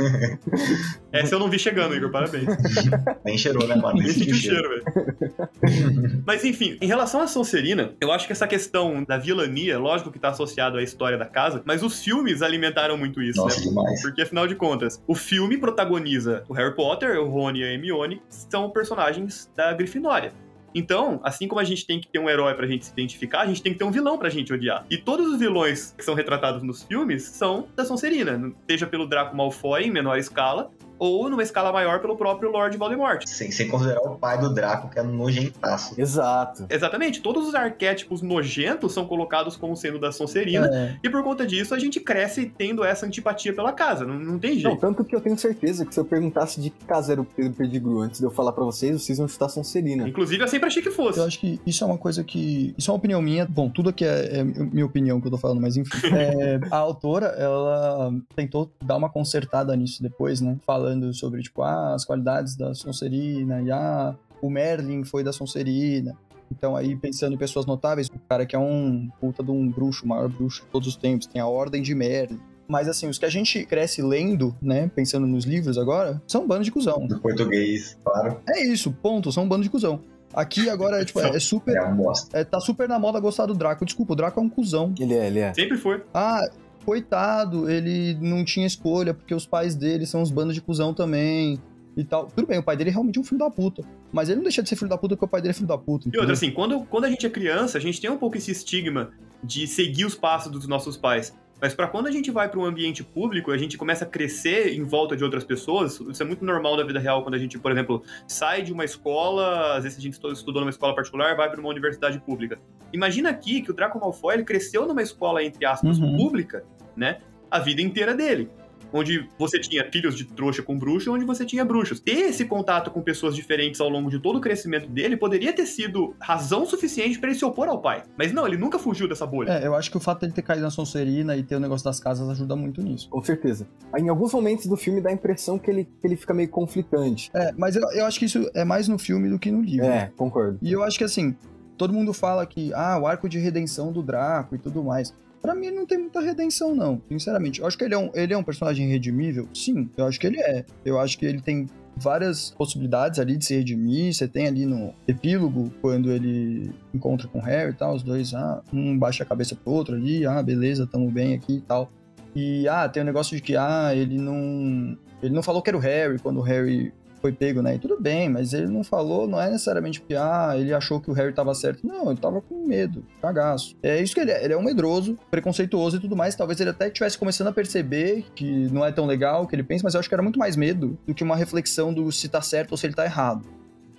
Essa eu não vi chegando, Igor, parabéns. Nem cheirou, né, mano? Nem senti o cheiro, velho. Mas enfim, em relação à Sonserina, eu acho que essa questão da vilania, lógico que tá associado à história da casa, mas os filmes alimentaram muito isso, Nossa, né? demais. Porque afinal de contas, o filme protagoniza o Harry Potter, o Rony e a Hermione, são personagens da Grifinória. Então, assim como a gente tem que ter um herói pra gente se identificar, a gente tem que ter um vilão pra gente odiar. E todos os vilões que são retratados nos filmes são da Sonserina, seja pelo Draco Malfoy em menor escala, ou numa escala maior pelo próprio Lord Voldemort. Sem, sem considerar o pai do Draco, que é nojentaço. Exato. Exatamente, todos os arquétipos nojentos são colocados como sendo da Sonserina, É. e por conta disso a gente cresce tendo essa antipatia pela casa, não, não tem Não, jeito. tanto que eu tenho certeza que se eu perguntasse de que casa era o Pedro Perdigru antes de eu falar pra vocês, vocês iam chutar Sonserina. Inclusive, eu sempre achei que fosse. Eu acho que isso é uma coisa que. Isso é uma opinião minha. Bom, tudo aqui é, é minha opinião que eu tô falando, mas enfim. É, a autora, ela tentou dar uma consertada nisso depois, né? Falando sobre, tipo, ah, as qualidades da Sonserina, e ah, o Merlin foi da Sonserina. Então, aí, pensando em pessoas notáveis, o cara que é um puta de um bruxo, o maior bruxo de todos os tempos, tem a Ordem de Merlin. Mas, assim, os que a gente cresce lendo, né, pensando nos livros agora, são um bando de cuzão. Do português, claro. É isso, ponto, são um bando de cuzão. Aqui agora, tipo, é, é super. É um bosta. É, tá super na moda gostar do Draco. Desculpa, o Draco é um cuzão. Ele é, ele é. Sempre foi. Ah, coitado, ele não tinha escolha, porque os pais dele são uns bandos de cuzão também. E tal. Tudo bem, o pai dele é realmente um filho da puta. Mas ele não deixa de ser filho da puta porque o pai dele é filho da puta. E entendeu? outra, assim, quando, quando a gente é criança, a gente tem um pouco esse estigma de seguir os passos dos nossos pais. Mas pra quando a gente vai para um ambiente público, a gente começa a crescer em volta de outras pessoas. Isso é muito normal na vida real quando a gente, por exemplo, sai de uma escola, às vezes a gente estu- estudou numa escola particular, vai para uma universidade pública. Imagina aqui que o Draco Malfoy ele cresceu numa escola entre aspas Uhum. pública, né? A vida inteira dele. Onde você tinha filhos de trouxa com bruxo, onde você tinha bruxos. Ter esse contato com pessoas diferentes ao longo de todo o crescimento dele poderia ter sido razão suficiente para ele se opor ao pai. Mas não, ele nunca fugiu dessa bolha. É, eu acho que o fato dele ter caído na Sonserina e ter o negócio das casas ajuda muito nisso. Com certeza. Em alguns momentos do filme dá a impressão que ele, que ele fica meio conflitante. É, mas eu, eu acho que isso é mais no filme do que no livro. É, concordo. E eu acho que assim, todo mundo fala que, ah, o arco de redenção do Draco e tudo mais. Pra mim, não tem muita redenção, não. Sinceramente. Eu acho que ele é um, ele é um personagem redimível? Sim, eu acho que ele é. Eu acho que ele tem várias possibilidades ali de se redimir. Você tem ali no epílogo, quando ele encontra com o Harry e tal, os dois, ah, um baixa a cabeça pro outro ali, ah, beleza, tamo bem aqui e tal. E, ah, tem o um negócio de que, ah, ele não. Ele não falou que era o Harry quando o Harry foi pego, né? E tudo bem, mas ele não falou, não é necessariamente porque, ah, ele achou que o Harry tava certo. Não, ele tava com medo, cagaço. É isso que ele é. Ele é um medroso, preconceituoso e tudo mais. Talvez ele até estivesse começando a perceber que não é tão legal o que ele pensa, mas eu acho que era muito mais medo do que uma reflexão do se tá certo ou se ele tá errado.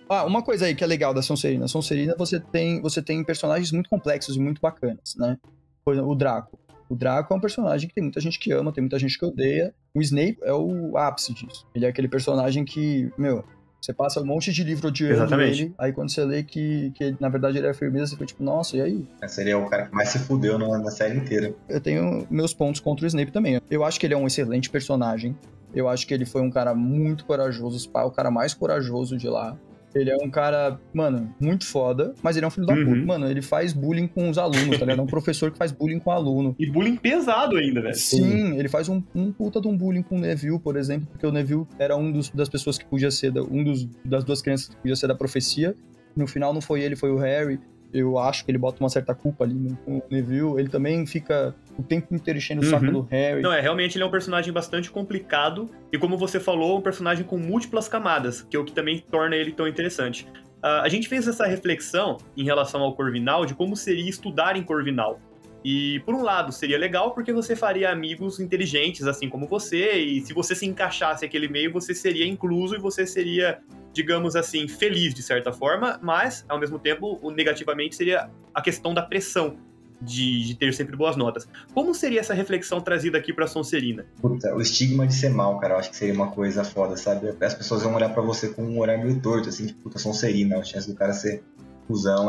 Ah, uma coisa aí que é legal da Sonserina. Sonserina, você tem, você tem personagens muito complexos e muito bacanas, né? Por exemplo, o Draco. O Draco é um personagem que tem muita gente que ama, tem muita gente que odeia. O Snape é o ápice disso. Ele é aquele personagem que, meu, você passa um monte de livro odiando Exatamente. ele, aí quando você lê que, que na verdade ele é firmeza, você fica tipo, nossa, e aí? É o cara que mais se fudeu na, na série inteira. Eu tenho meus pontos contra o Snape também. Eu acho que ele é um excelente personagem. Eu acho que ele foi um cara muito corajoso, o cara mais corajoso de lá. Ele é um cara, mano, muito foda, mas ele é um filho da Uhum. puta. Mano, ele faz bullying com os alunos, tá ligado? É um professor que faz bullying com aluno. E bullying pesado ainda, velho. Sim, ele faz um, um puta de um bullying com o Neville, por exemplo, porque o Neville era um dos, das pessoas que podia ser, da- um dos, das duas crianças que podia ser da profecia. No final não foi ele, foi o Harry. Eu acho que ele bota uma certa culpa ali no, no Neville. Ele também fica o tempo inteiro enchendo o saco Uhum. do Harry. Não, é, realmente ele é um personagem bastante complicado e, como você falou, um personagem com múltiplas camadas, que é o que também torna ele tão interessante. Ah, a gente fez essa reflexão em relação ao Corvinal, de como seria estudar em Corvinal. E, por um lado, seria legal porque você faria amigos inteligentes, assim como você, e se você se encaixasse aquele meio, você seria incluso e você seria, digamos assim, feliz de certa forma, mas, ao mesmo tempo, o negativamente seria a questão da pressão de, de ter sempre boas notas. Como seria essa reflexão trazida aqui pra Sonserina? Puta, o estigma de ser mal, cara, eu acho que seria uma coisa foda, sabe? As pessoas vão olhar pra você com um olhar meio torto, assim, tipo, puta, Sonserina, a chance do cara ser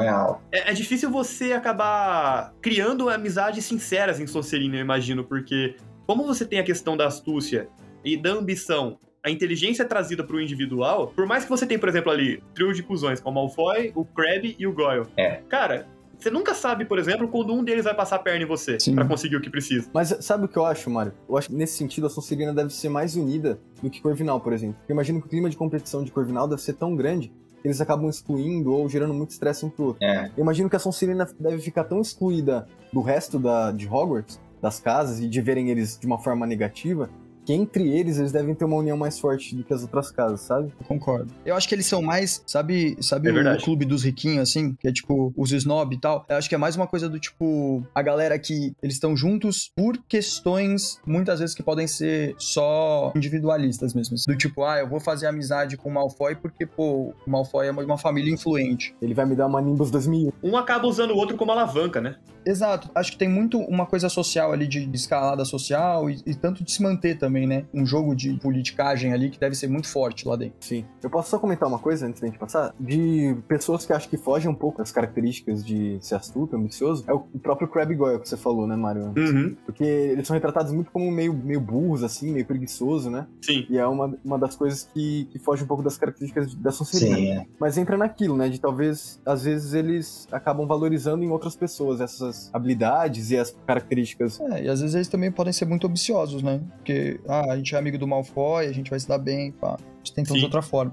é alta. É, é difícil você acabar criando amizades sinceras em Sonserina, eu imagino, porque como você tem a questão da astúcia e da ambição, a inteligência trazida pro individual, por mais que você tenha, por exemplo, ali, trio de cuzões, como o Malfoy, o Crabbe e o Goyle. É. Cara, você nunca sabe, por exemplo, quando um deles vai passar a perna em você pra conseguir o que precisa. Mas sabe o que eu acho, Mário? Eu acho que nesse sentido a Sonserina deve ser mais unida do que Corvinal, por exemplo. Eu imagino que o clima de competição de Corvinal deve ser tão grande eles acabam excluindo ou gerando muito estresse um pro outro. É, Eu imagino que a Sonserina deve ficar tão excluída do resto da, de Hogwarts, das casas, e de verem eles de uma forma negativa, que entre eles eles devem ter uma união mais forte do que as outras casas, sabe? Eu concordo. Eu acho que eles são mais, sabe, sabe É o, clube dos riquinhos, assim, que é tipo os snob e tal. Eu acho que é mais uma coisa do tipo a galera que eles estão juntos por questões, muitas vezes que podem ser só individualistas mesmo. Do tipo, ah, eu vou fazer amizade com o Malfoy porque, pô, o Malfoy é uma, uma família influente. Ele vai me dar uma Nimbus 2000. Um acaba usando o outro como alavanca, né? Exato. Acho que tem muito uma coisa social ali de, de escalada social e, e tanto de se manter também, né? Um jogo de politicagem ali que deve ser muito forte lá dentro. Sim. Eu posso só comentar uma coisa antes da gente passar? De pessoas que acho que fogem um pouco das características de ser astuto, ambicioso, é o próprio Crabbe Goyle que você falou, né, Mário? Uhum. Porque eles são retratados muito como meio, meio burros, assim, meio preguiçoso, né? Sim. E é uma, uma das coisas que, que foge um pouco das características da Sonserina. sim, é. Mas entra naquilo, né? De talvez, às vezes, eles acabam valorizando em outras pessoas essas habilidades e as características. É, e às vezes eles também podem ser muito ambiciosos, né? Porque, ah, a gente é amigo do Malfoy, a gente vai se dar bem, pá. A gente tenta de outra forma.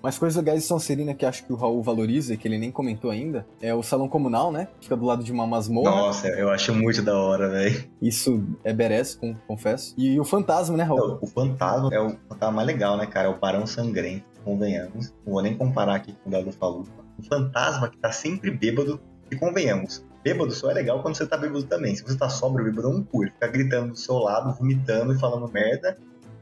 Mas coisas legais de Sonserina que acho que o Raul valoriza e que ele nem comentou ainda é o salão comunal, né? Fica do lado de uma masmorra. Nossa, eu acho muito da hora, velho. Isso é berés, com- confesso. E o fantasma, né, Raul? O fantasma é o fantasma mais legal, né, cara? É o Barão Sangrento, convenhamos. Não vou nem comparar aqui com o Dado falou. O fantasma que tá sempre bêbado, e convenhamos. Bêbado só é legal quando você tá bêbado também. Se você tá sóbrio, bêbado é um cu. Ele fica gritando do seu lado, vomitando e falando merda.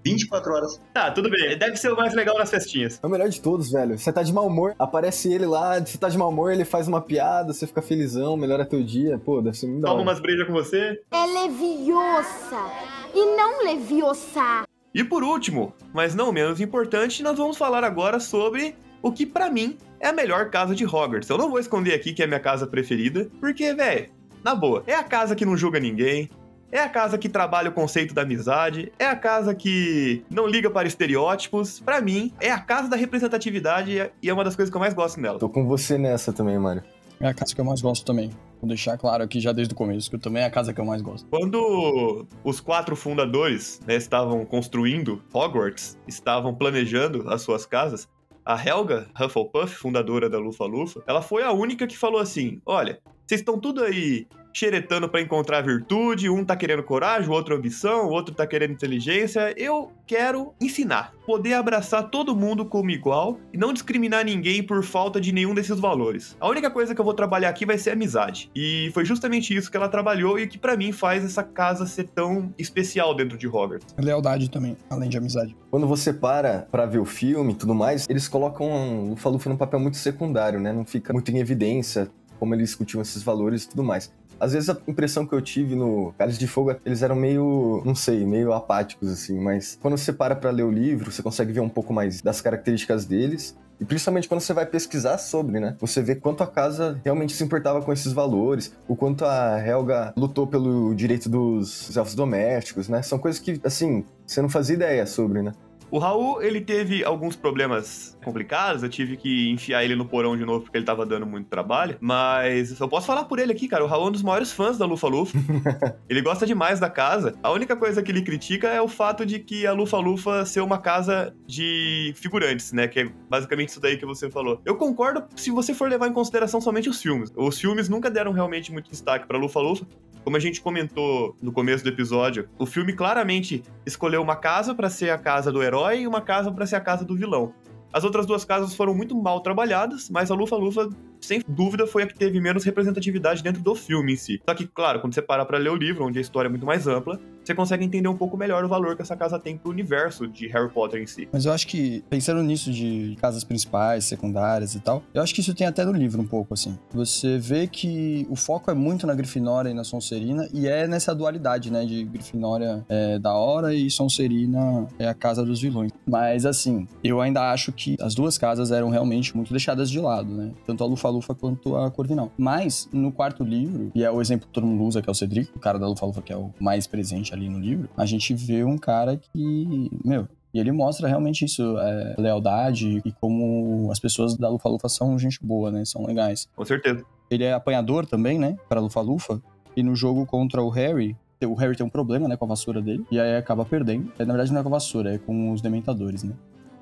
24 horas. Tá, tudo bem. Deve ser o mais legal nas festinhas. É o melhor de todos, velho. Você tá de mau humor, aparece ele lá, você tá de mau humor, ele faz uma piada, você fica felizão, melhora teu dia. Pô, deve ser muito Toma umas brejas com você. É leviosa e não leviosa. E por último, mas não menos importante, nós vamos falar agora sobre o que pra mim é a melhor casa de Hogwarts. Eu não vou esconder aqui que é a minha casa preferida, porque, velho, na boa, é a casa que não julga ninguém. É a casa que trabalha o conceito da amizade, é a casa que não liga para estereótipos. Pra mim, é a casa da representatividade e é uma das coisas que eu mais gosto nela. Tô com você nessa também, Mário. É a casa que eu mais gosto também. Vou deixar claro aqui já desde o começo, que eu também é a casa que eu mais gosto. Quando os quatro fundadores né, estavam construindo Hogwarts, estavam planejando as suas casas, a Helga Hufflepuff, fundadora da Lufa Lufa, ela foi a única que falou assim: olha, vocês estão tudo aí xeretando pra encontrar virtude, um tá querendo coragem, o outro ambição, o outro tá querendo inteligência. Eu quero ensinar, poder abraçar todo mundo como igual e não discriminar ninguém por falta de nenhum desses valores. A única coisa que eu vou trabalhar aqui vai ser amizade. E foi justamente isso que ela trabalhou e que pra mim faz essa casa ser tão especial dentro de Hogwarts. Lealdade também, além de amizade. Quando você para pra ver o filme e tudo mais, eles colocam o Lufa-Lufa num papel muito secundário, né? Não fica muito em evidência como eles discutiam esses valores e tudo mais. Às vezes a impressão que eu tive no Cálice de Fogo, eles eram meio, não sei, meio apáticos assim, mas quando você para pra ler o livro, você consegue ver um pouco mais das características deles e principalmente quando você vai pesquisar sobre, né? Você vê quanto a casa realmente se importava com esses valores, o quanto a Helga lutou pelo direito dos elfos domésticos, né? São coisas que, assim, você não fazia ideia sobre, né? O Raul, ele teve alguns problemas complicados, eu tive que enfiar ele no porão de novo porque ele tava dando muito trabalho, mas eu posso falar por ele aqui, cara, o Raul é um dos maiores fãs da Lufa Lufa. ele gosta demais da casa. A única coisa que ele critica é o fato de que a Lufa Lufa ser uma casa de figurantes, né, que é basicamente isso daí que você falou. Eu concordo se você for levar em consideração somente os filmes. Os filmes nunca deram realmente muito destaque pra Lufa Lufa, como a gente comentou no começo do episódio, o filme claramente escolheu uma casa para ser a casa do herói e uma casa para ser a casa do vilão. As outras duas casas foram muito mal trabalhadas, mas a Lufa Lufa, sem dúvida, foi a que teve menos representatividade dentro do filme em si. Só que, claro, quando você para pra ler o livro, onde a história é muito mais ampla, você consegue entender um pouco melhor o valor que essa casa tem pro universo de Harry Potter em si. Mas eu acho que, pensando nisso de casas principais, secundárias e tal, eu acho que isso tem até no livro um pouco, assim. Você vê que o foco é muito na Grifinória e na Sonserina, e é nessa dualidade, né, de Grifinória é da hora e Sonserina é a casa dos vilões. Mas, assim, eu ainda acho que as duas casas eram realmente muito deixadas de lado, né? Tanto a Lufa-Lufa quanto a Corvinal. Mas, no quarto livro, e é o exemplo que todo mundo usa, que é o Cedric, o cara da Lufa-Lufa que é o mais presente ali no livro, a gente vê um cara que, meu, e ele mostra realmente isso, é, lealdade e como as pessoas da Lufa-Lufa são gente boa, né? São legais. Com certeza. Ele é apanhador também, né? Para Lufa-Lufa. E no jogo contra o Harry, o Harry tem um problema, né, com a vassoura dele. E aí acaba perdendo. Na verdade, não é com a vassoura, é com os dementadores, né?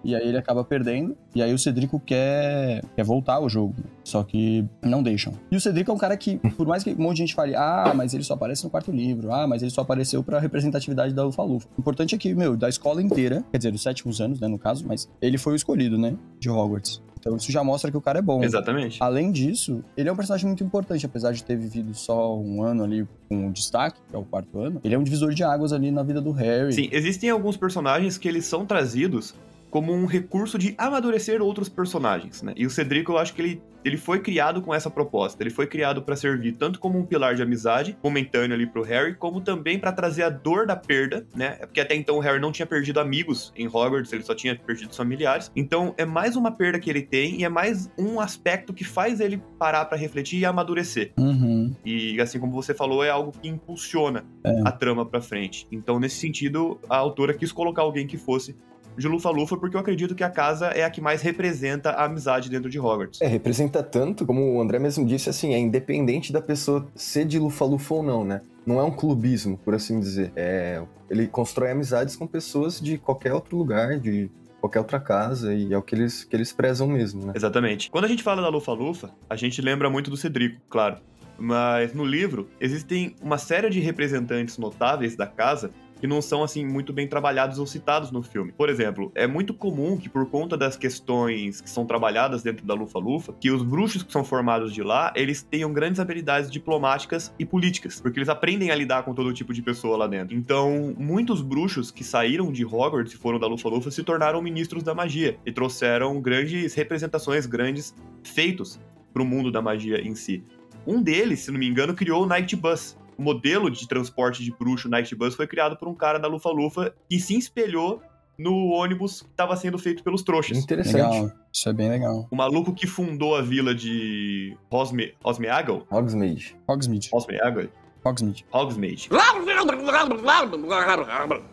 E aí ele acaba perdendo. E aí o Cedrico quer, quer voltar ao jogo. Só que não deixam. E o Cedrico é um cara que, por mais que um monte de gente fale, ah, mas ele só aparece no quarto livro. Ah, mas ele só apareceu pra representatividade da Lufa-Lufa. O importante é que, meu, da escola inteira, quer dizer, dos sétimos anos, né, no caso, mas ele foi o escolhido, né, de Hogwarts. Então isso já mostra que o cara é bom. Exatamente. Além disso, ele é um personagem muito importante, apesar de ter vivido só um ano ali com destaque, que é o quarto ano. Ele é um divisor de águas ali na vida do Harry. Sim, existem alguns personagens que eles são trazidos como um recurso de amadurecer outros personagens, né? E o Cedrico, eu acho que ele, ele foi criado com essa proposta. Ele foi criado para servir tanto como um pilar de amizade momentâneo ali pro Harry, como também para trazer a dor da perda, né? Porque até então o Harry não tinha perdido amigos em Hogwarts, ele só tinha perdido familiares. Então é mais uma perda que ele tem e é mais um aspecto que faz ele parar para refletir e amadurecer. Uhum. E assim como você falou, é algo que impulsiona É. a trama pra frente. Então, nesse sentido, a autora quis colocar alguém que fosse de Lufa-Lufa, porque eu acredito que a casa é a que mais representa a amizade dentro de Hogwarts. É, representa tanto, como o André mesmo disse, assim, é independente da pessoa ser de Lufa-Lufa ou não, né? Não é um clubismo, por assim dizer. É, ele constrói amizades com pessoas de qualquer outro lugar, de qualquer outra casa, e é o que eles, que eles prezam mesmo, né? Exatamente. Quando a gente fala da Lufa-Lufa, a gente lembra muito do Cedrico, claro. Mas no livro, existem uma série de representantes notáveis da casa que não são assim muito bem trabalhados ou citados no filme. Por exemplo, é muito comum que por conta das questões que são trabalhadas dentro da Lufa-Lufa, que os bruxos que são formados de lá, eles tenham grandes habilidades diplomáticas e políticas, porque eles aprendem a lidar com todo tipo de pessoa lá dentro. Então, muitos bruxos que saíram de Hogwarts e foram da Lufa-Lufa se tornaram ministros da magia e trouxeram grandes representações, grandes feitos para o mundo da magia em si. Um deles, se não me engano, criou o Night Bus. O modelo de transporte de bruxo Night Bus foi criado por um cara da Lufa-Lufa e se espelhou no ônibus que estava sendo feito pelos trouxas. Interessante. Legal. Isso é bem legal. O maluco que fundou a vila de Rosme... Rosmeagle? Hogsmeade. Hogsmeade. Rosmeagle? Hogsmeade. Hogsmeade.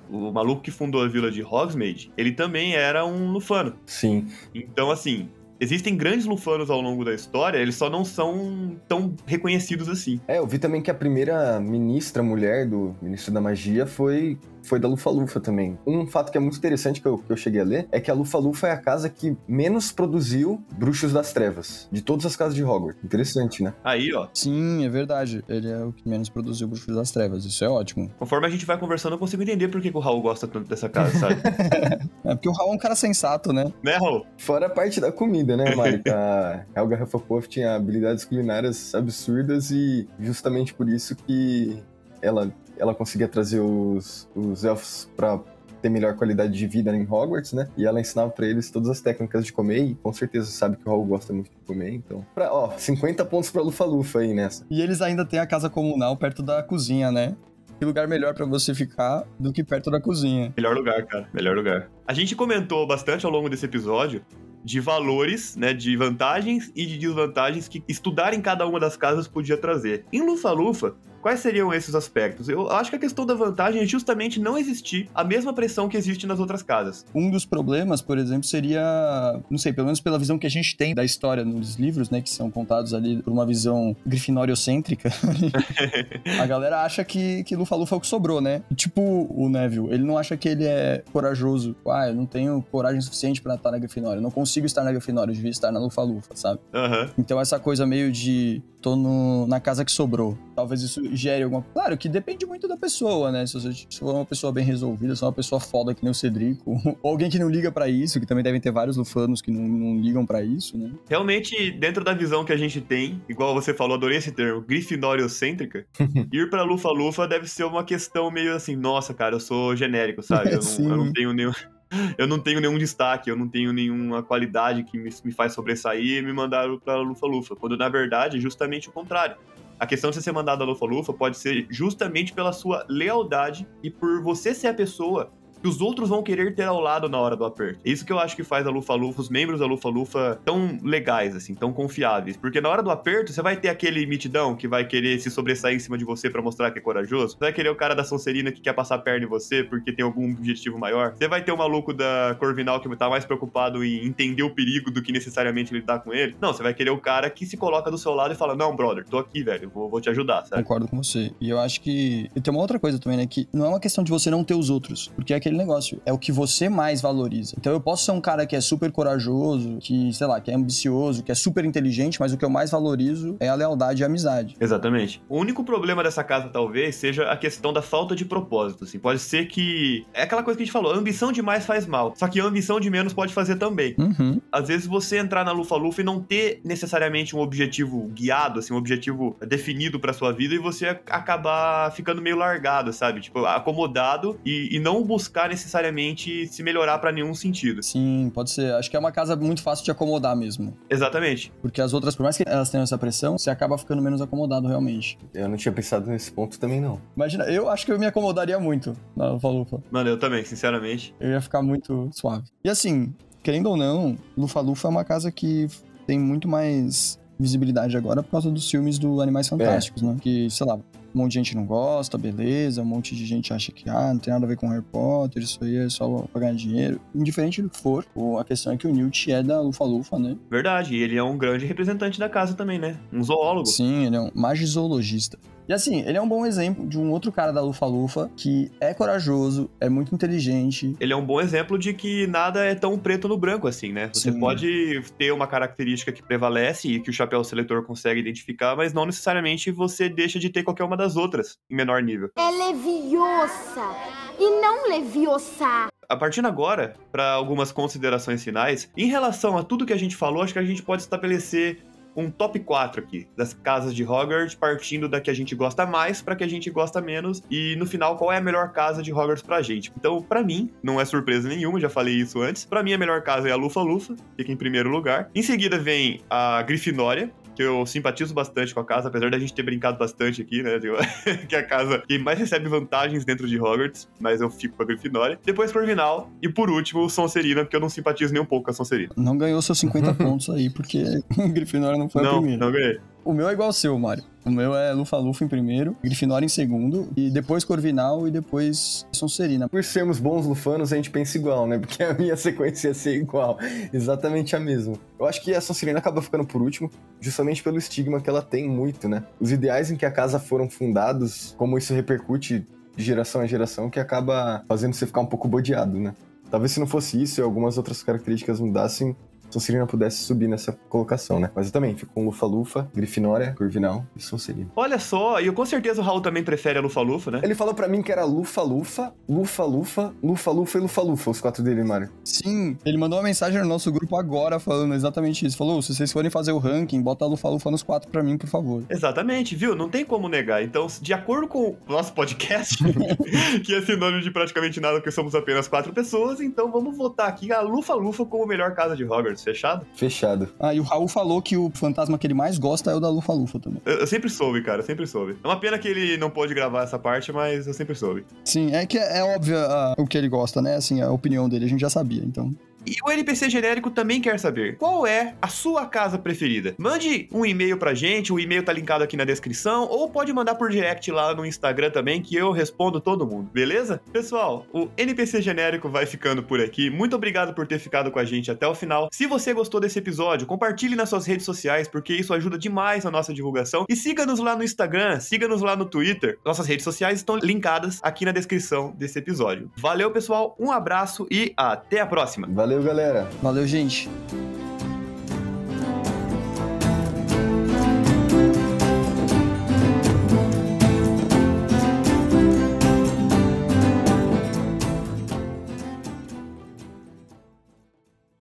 O maluco que fundou a vila de Hogsmeade, ele também era um lufano. Sim. Então, assim, existem grandes lufanos ao longo da história, eles só não são tão reconhecidos assim. É, eu vi também que a primeira ministra mulher do Ministro da Magia foi foi da Lufa-Lufa também. Um fato que é muito interessante que eu, que eu cheguei a ler é que a Lufa-Lufa é a casa que menos produziu Bruxos das Trevas, de todas as casas de Hogwarts. Interessante, né? Aí, ó, Sim, é verdade. Ele é o que menos produziu Bruxos das Trevas. Isso é ótimo. conforme a gente vai conversando, eu consigo entender por que, que o Raul gosta tanto dessa casa, sabe? É porque o Raul é um cara sensato, né? né, Raul? Fora a parte da comida, né, Mari? a Helga Hufflepuff tinha habilidades culinárias absurdas e justamente por isso que ela, ela conseguia trazer os, os elfos pra ter melhor qualidade de vida em Hogwarts, né? E ela ensinava pra eles todas as técnicas de comer e com certeza sabe que o Raul gosta muito de comer, então... Pra, ó, 50 pontos pra Lufa-Lufa aí nessa. E eles ainda têm a casa comunal perto da cozinha, né? Que lugar melhor pra você ficar do que perto da cozinha. Melhor lugar, cara. Melhor lugar. A gente comentou bastante ao longo desse episódio de valores, né, de vantagens e de desvantagens que estudar em cada uma das casas podia trazer. Em Lufa-Lufa, quais seriam esses aspectos? Eu acho que a questão da vantagem é justamente não existir a mesma pressão que existe nas outras casas. Um dos problemas, por exemplo, seria, não sei, pelo menos pela visão que a gente tem da história nos livros, né, que são contados ali por uma visão grifinóriocêntrica. a galera acha que, que Lufa-Lufa é o que sobrou, né? Tipo o Neville, ele não acha que ele é corajoso. Ah, eu não tenho coragem suficiente pra estar na Grifinória, eu não consigo estar na Grifinória, eu devia estar na Lufa-Lufa, sabe? Aham. Então essa coisa meio de tô no- na casa que sobrou. Talvez isso gere alguma. Claro que depende muito da pessoa, né? Se você se for uma pessoa bem resolvida, se for uma pessoa foda que nem o Cedrico, ou alguém que não liga pra isso, que também devem ter vários lufanos que não, não ligam pra isso, né? Realmente, dentro da visão que a gente tem, igual você falou, adorei esse termo, grifinóriocêntrica, ir pra Lufa-Lufa deve ser uma questão meio assim, nossa, cara, eu sou genérico, sabe? Eu não, eu não tenho nenhum... Eu não tenho nenhum destaque, eu não tenho nenhuma qualidade que me, me faz sobressair e me mandaram pra Lufa-Lufa. Quando, na verdade, é justamente o contrário. A questão de você ser mandado a Lufa-Lufa pode ser justamente pela sua lealdade e por você ser a pessoa que os outros vão querer ter ao lado na hora do aperto. É isso que eu acho que faz a Lufa-Lufa, os membros da Lufa-Lufa tão legais, assim, tão confiáveis. Porque na hora do aperto, você vai ter aquele mitidão que vai querer se sobressair em cima de você pra mostrar que é corajoso. Você vai querer o cara da Sonserina que quer passar a perna em você porque tem algum objetivo maior. Você vai ter o maluco da Corvinal que tá mais preocupado em entender o perigo do que necessariamente lidar com ele. Não, você vai querer o cara que se coloca do seu lado e fala: Não, brother, tô aqui, velho, vou, vou te ajudar, sabe? Concordo com você. E eu acho que. E tem uma outra coisa também, né? Que não é uma questão de você não ter os outros. Porque é aquele negócio. É o que você mais valoriza. Então eu posso ser um cara que é super corajoso, que, sei lá, que é ambicioso, que é super inteligente, mas o que eu mais valorizo é a lealdade e a amizade. Exatamente. O único problema dessa casa, talvez, seja a questão da falta de propósito. Assim. Pode ser que. É aquela coisa que a gente falou: a ambição demais faz mal. Só que a ambição de menos pode fazer também. Uhum. Às vezes você entrar na Lufa-Lufa e não ter necessariamente um objetivo guiado, assim, um objetivo definido pra sua vida e você acabar ficando meio largado, sabe? Tipo, acomodado e, e não buscar necessariamente se melhorar pra nenhum sentido. Sim, pode ser. Acho que é uma casa muito fácil de acomodar mesmo. Exatamente. Porque as outras, por mais que elas tenham essa pressão, você acaba ficando menos acomodado realmente. Eu não tinha pensado nesse ponto também, não. Imagina, eu acho que eu me acomodaria muito na Lufa-Lufa. Mano, eu também, sinceramente. Eu ia ficar muito suave. E assim, querendo ou não, Lufa-Lufa é uma casa que tem muito mais visibilidade agora por causa dos filmes do Animais Fantásticos, né? Que, sei lá, um monte de gente não gosta, beleza, um monte de gente acha que, ah, não tem nada a ver com Harry Potter, isso aí é só pra ganhar dinheiro. Indiferente do que for, a questão é que o Newt é da Lufa-Lufa, né? Verdade. E ele é um grande representante da casa também, né? Um zoólogo. Sim, ele é um magizoologista. E assim, ele é um bom exemplo de um outro cara da Lufa-Lufa que é corajoso, é muito inteligente. Ele é um bom exemplo de que nada é tão preto no branco assim, né? Você Sim. pode ter uma característica que prevalece e que o chapéu seletor consegue identificar, mas não necessariamente você deixa de ter qualquer uma das outras, em menor nível. É leviosa e não leviosa. A partir agora, para algumas considerações finais, em relação a tudo que a gente falou, acho que a gente pode estabelecer um top 4 aqui das casas de Hogwarts, partindo da que a gente gosta mais para que a gente gosta menos e no final qual é a melhor casa de Hogwarts pra gente. Então, pra mim, não é surpresa nenhuma, já falei isso antes. Pra mim a melhor casa é a Lufa-Lufa, fica em primeiro lugar. Em seguida vem a Grifinória, que eu simpatizo bastante com a casa, apesar da gente ter brincado bastante aqui, né? Digo, que é a casa que mais recebe vantagens dentro de Hogwarts, mas eu fico com a Grifinória. Depois Corvinal e por último Sonserina, porque eu não simpatizo nem um pouco com a Sonserina. Não ganhou seus 50 pontos aí, porque Grifinória não foi a Não, primeira. não ganhei. O meu é igual ao seu, Mário. O meu é Lufa-Lufa em primeiro, Grifinória em segundo, e depois Corvinal e depois Sonserina. Por sermos bons lufanos, a gente pensa igual, né? Porque a minha sequência ia ser igual. Exatamente a mesma. Eu acho que a Sonserina acaba ficando por último, justamente pelo estigma que ela tem muito, né? Os ideais em que a casa foram fundados, como isso repercute de geração a geração, que acaba fazendo você ficar um pouco bodeado, né? Talvez se não fosse isso e algumas outras características mudassem, Sonserina pudesse subir nessa colocação, né? Mas eu também fico com Lufa-Lufa, Grifinória, Corvinal e Sonserina. Olha só, e eu com certeza o Raul também prefere a Lufa-Lufa, né? Ele falou pra mim que era Lufa-Lufa, Lufa-Lufa, Lufa-Lufa e Lufa-Lufa, os quatro dele, Mário. Sim, ele mandou uma mensagem no nosso grupo agora falando exatamente isso. Falou, se vocês forem fazer o ranking, bota a Lufa-Lufa nos quatro pra mim, por favor. Exatamente, viu? Não tem como negar. Então, de acordo com o nosso podcast, que é sinônimo de praticamente nada, porque somos apenas quatro pessoas, então vamos votar aqui a Lufa-Lufa como melhor casa de Hogwarts, fechado? Fechado. Ah, e o Raul falou que o fantasma que ele mais gosta é o da Lufa-Lufa também. Eu, eu sempre soube, cara, eu sempre soube. É uma pena que ele não pôde gravar essa parte, mas eu sempre soube. Sim, é que é, é óbvio ah, o que ele gosta, né? Assim, a opinião dele a gente já sabia, então. E o NPC genérico também quer saber qual é a sua casa preferida. Mande um e-mail pra gente, o e-mail tá linkado aqui na descrição, ou pode mandar por direct lá no Instagram também, que eu respondo todo mundo, beleza? Pessoal, o NPC genérico vai ficando por aqui. Muito obrigado por ter ficado com a gente até o final. Se você gostou desse episódio, compartilhe nas suas redes sociais, porque isso ajuda demais a nossa divulgação. E siga-nos lá no Instagram, siga-nos lá no Twitter. Nossas redes sociais estão linkadas aqui na descrição desse episódio. Valeu, pessoal, um abraço e até a próxima. Valeu, galera. Valeu, gente.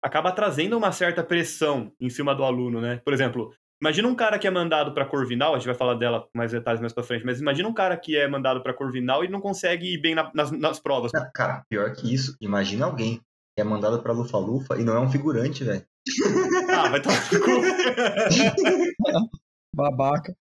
acaba trazendo uma certa pressão em cima do aluno, né? Por exemplo, imagina um cara que é mandado para Corvinal, a gente vai falar dela com mais detalhes mais para frente, mas imagina um cara que é mandado para Corvinal e não consegue ir bem na- nas, nas provas. Cara, pior que isso, imagina alguém é mandado pra Lufa-Lufa e não é um figurante, velho. Ah, vai tomar no cu. Babaca.